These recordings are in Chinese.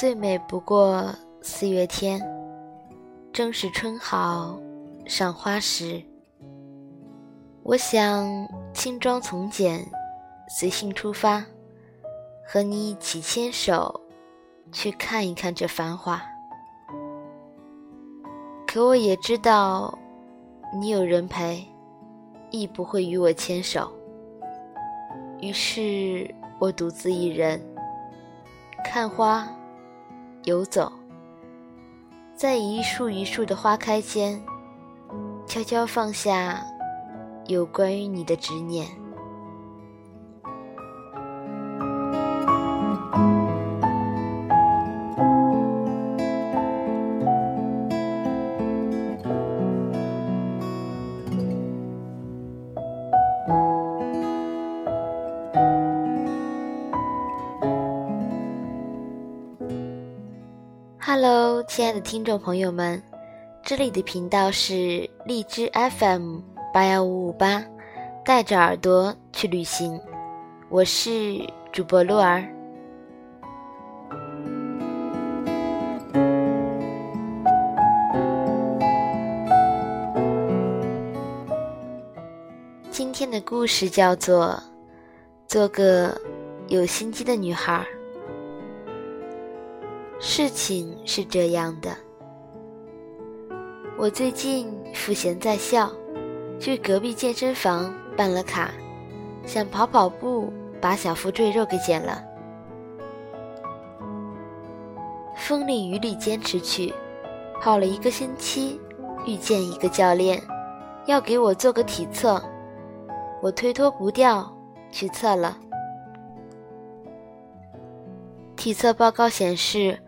最美不过四月天，正是春好赏花时。我想轻装从简，随性出发，和你一起牵手，去看一看这繁华。可我也知道，你有人陪，亦不会与我牵手。于是我独自一人看花，游走，在一树一树的花开间，悄悄放下有关于你的执念。Hello，亲爱的听众朋友们，这里的频道是荔枝 FM 八幺五五八，带着耳朵去旅行，我是主播鹿儿。今天的故事叫做《做个有心机的女孩》。事情是这样的，我最近赋闲在校，去隔壁健身房办了卡，想跑跑步，把小腹赘肉给减了。风里雨里坚持去，跑了一个星期，遇见一个教练，要给我做个体测，我推脱不掉，去测了。体测报告显示。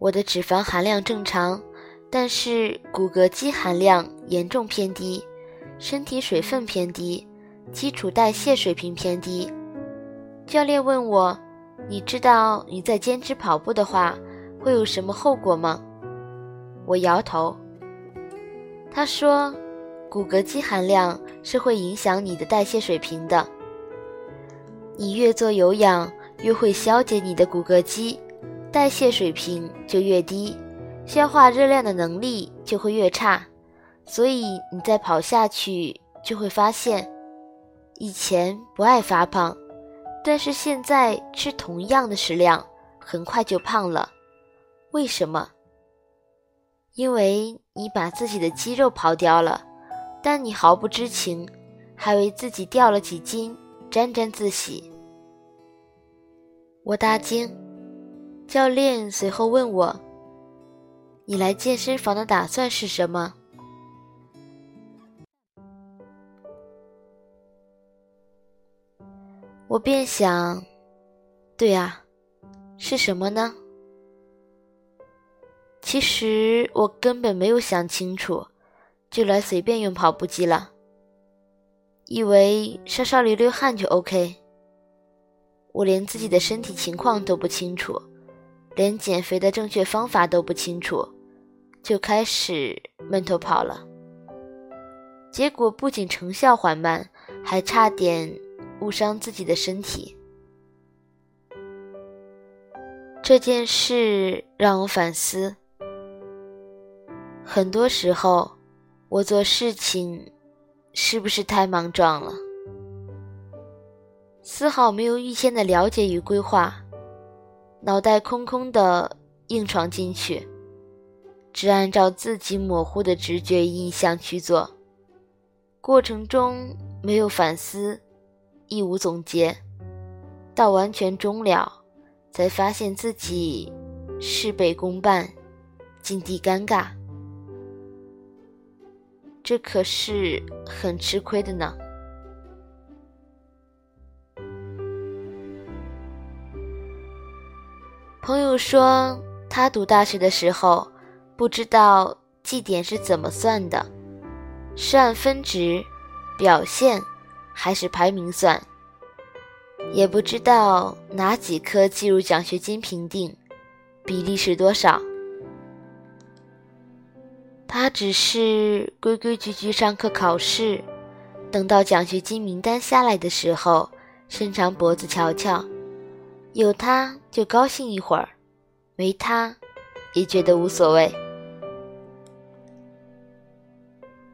我的脂肪含量正常，但是骨骼肌含量严重偏低，身体水分偏低，基础代谢水平偏低。教练问我：“你知道你在坚持跑步的话会有什么后果吗？”我摇头。他说：“骨骼肌含量是会影响你的代谢水平的，你越做有氧，越会消解你的骨骼肌。”代谢水平就越低，消化热量的能力就会越差，所以你再跑下去就会发现，以前不爱发胖，但是现在吃同样的食量，很快就胖了。为什么？因为你把自己的肌肉跑掉了，但你毫不知情，还为自己掉了几斤沾沾自喜。我大惊。教练随后问我：“你来健身房的打算是什么？”我便想：“对啊，是什么呢？”其实我根本没有想清楚，就来随便用跑步机了，以为稍稍流流汗就 OK。我连自己的身体情况都不清楚。连减肥的正确方法都不清楚，就开始闷头跑了。结果不仅成效缓慢，还差点误伤自己的身体。这件事让我反思：很多时候，我做事情是不是太莽撞了？丝毫没有预先的了解与规划。脑袋空空的硬闯进去，只按照自己模糊的直觉印象去做，过程中没有反思，亦无总结，到完全终了，才发现自己事倍功半，境地尴尬，这可是很吃亏的呢。朋友说，他读大学的时候，不知道绩点是怎么算的，是按分值、表现，还是排名算？也不知道哪几科计入奖学金评定，比例是多少。他只是规规矩矩上课考试，等到奖学金名单下来的时候，伸长脖子瞧瞧。有他就高兴一会儿，没他，也觉得无所谓。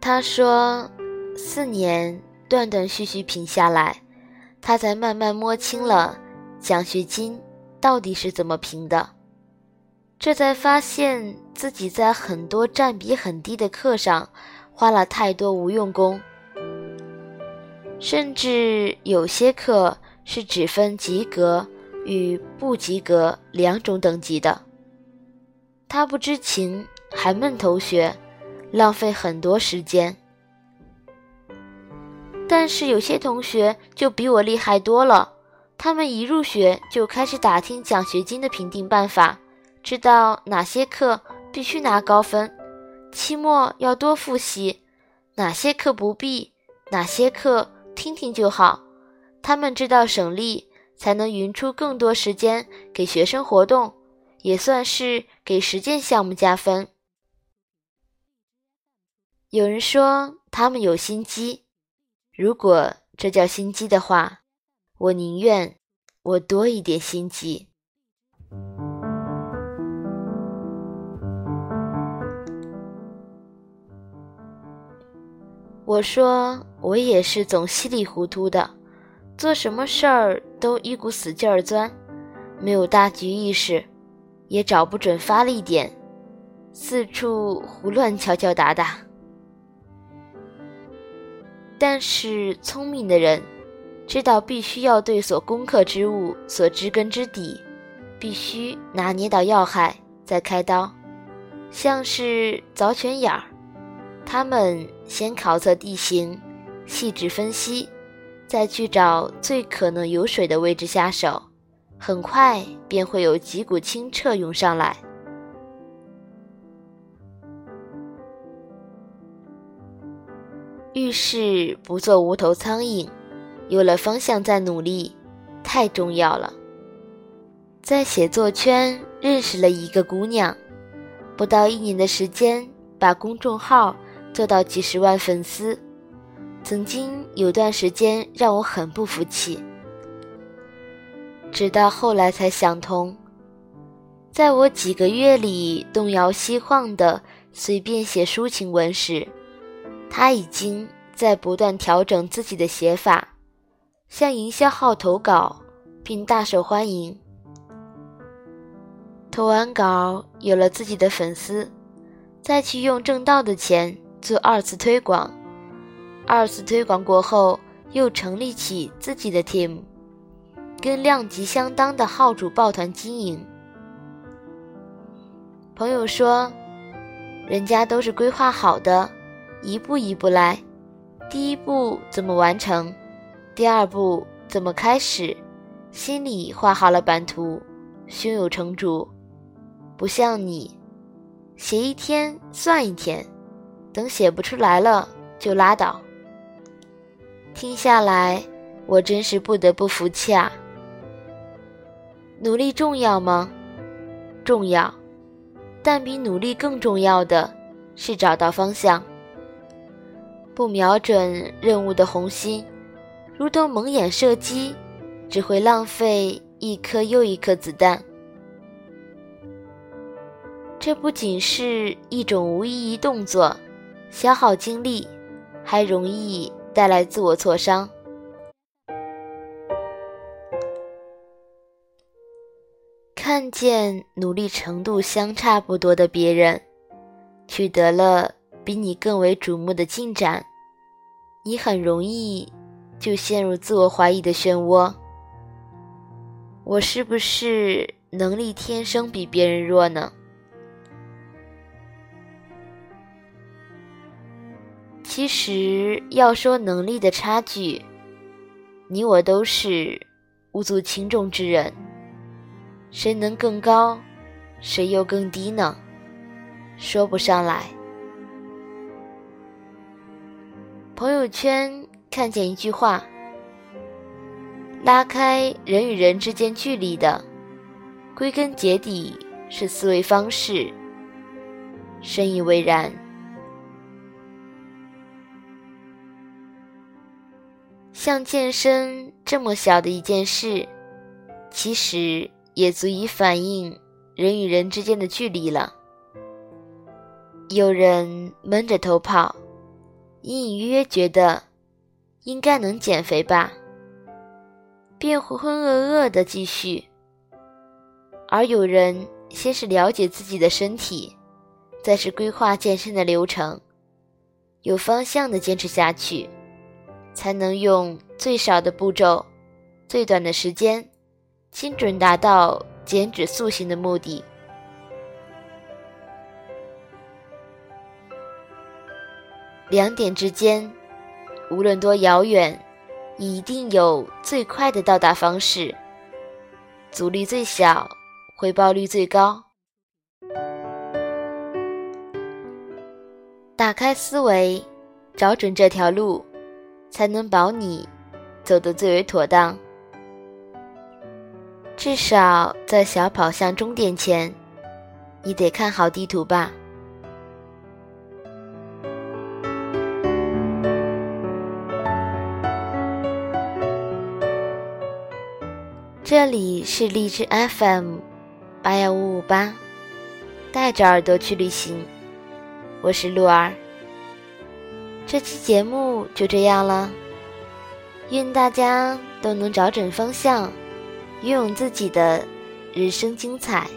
他说，四年断断续续评下来，他才慢慢摸清了奖学金到底是怎么评的。这才发现自己在很多占比很低的课上花了太多无用功，甚至有些课是只分及格与不及格两种等级的。他不知情，还闷头学，浪费很多时间。但是有些同学就比我厉害多了，他们一入学就开始打听奖学金的评定办法。知道哪些课必须拿高分，期末要多复习；哪些课不必，哪些课听听就好。他们知道省力，才能匀出更多时间给学生活动，也算是给实践项目加分。有人说他们有心机，如果这叫心机的话，我宁愿我多一点心机。我说，我也是总稀里糊涂的，做什么事儿都一股死劲儿钻，没有大局意识，也找不准发力点，四处胡乱敲敲打打。但是聪明的人，知道必须要对所攻克之物所知根知底，必须拿捏到要害再开刀，像是凿泉眼儿。他们先考测地形，细致分析，再去找最可能有水的位置下手，很快便会有几股清澈涌上来。遇事不做无头苍蝇，有了方向再努力，太重要了。在写作圈认识了一个姑娘，不到一年的时间，把公众号。做到几十万粉丝，曾经有段时间让我很不服气，直到后来才想通，在我几个月里东摇西晃的随便写抒情文时，他已经在不断调整自己的写法，向营销号投稿，并大受欢迎。投完稿有了自己的粉丝，再去用挣到的钱。做二次推广，二次推广过后，又成立起自己的 team，跟量级相当的号主抱团经营。朋友说，人家都是规划好的，一步一步来，第一步怎么完成，第二步怎么开始，心里画好了版图，胸有成竹，不像你，写一天算一天。等写不出来了就拉倒。听下来，我真是不得不服气啊！努力重要吗？重要，但比努力更重要的是找到方向。不瞄准任务的红心，如同蒙眼射击，只会浪费一颗又一颗子弹。这不仅是一种无意义动作。消耗精力，还容易带来自我挫伤。看见努力程度相差不多的别人，取得了比你更为瞩目的进展，你很容易就陷入自我怀疑的漩涡。我是不是能力天生比别人弱呢？其实要说能力的差距，你我都是无足轻重之人。谁能更高，谁又更低呢？说不上来。朋友圈看见一句话：“拉开人与人之间距离的，归根结底是思维方式。”深以为然。像健身这么小的一件事，其实也足以反映人与人之间的距离了。有人闷着头跑，隐隐约约觉得应该能减肥吧，便浑浑噩噩的继续；而有人先是了解自己的身体，再是规划健身的流程，有方向的坚持下去，才能用最少的步骤、最短的时间，精准达到减脂塑形的目的。两点之间，无论多遥远，一定有最快的到达方式，阻力最小，回报率最高。打开思维，找准这条路，才能保你走得最为妥当。至少在小跑向终点前，你得看好地图吧。这里是荔枝 FM 八幺五五八，带着耳朵去旅行，我是鹿儿。这期节目就这样了，愿大家都能找准方向，拥有自己的人生精彩。